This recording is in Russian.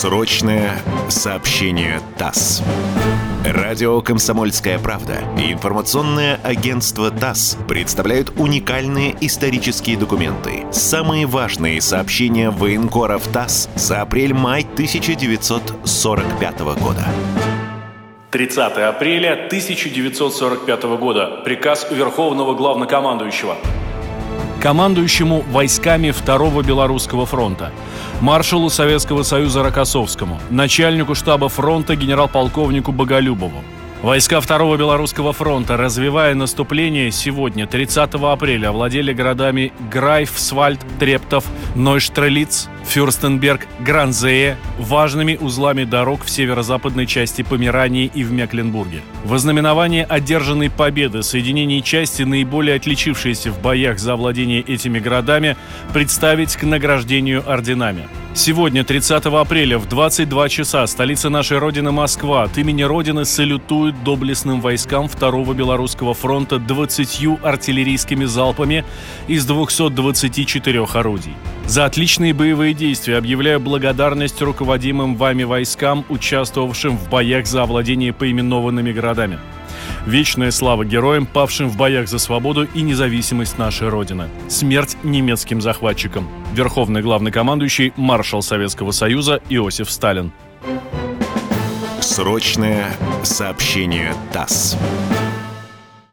Срочное сообщение ТАСС. Радио «Комсомольская правда» и информационное агентство ТАСС представляют уникальные исторические документы. Самые важные сообщения военкоров ТАСС за апрель-май 1945 года. 30 апреля 1945 года. Приказ Верховного Главнокомандующего командующему войсками Второго Белорусского фронта, маршалу Советского Союза Рокоссовскому, начальнику штаба фронта генерал-полковнику Боголюбову. Войска Второго Белорусского фронта, развивая наступление, сегодня, 30 апреля, овладели городами Грайфсвальд, Трептов, Нойштрелиц, Фюрстенберг, Гранзее, важными узлами дорог в северо-западной части Померании и в Мекленбурге. Во знаменование одержанной победы соединений части, наиболее отличившиеся в боях за владение этими городами, представить к награждению орденами. Сегодня, 30 апреля, в 22 часа, столица нашей Родины Москва от имени Родины салютует доблестным войскам Второго Белорусского фронта 20 артиллерийскими залпами из 224 орудий. За отличные боевые действия объявляю благодарность руководимым вами войскам, участвовавшим в боях за овладение поименованными городами. Вечная слава героям, павшим в боях за свободу и независимость нашей Родины. Смерть немецким захватчикам. Верховный главнокомандующий, маршал Советского Союза Иосиф Сталин. Срочное сообщение ТАСС.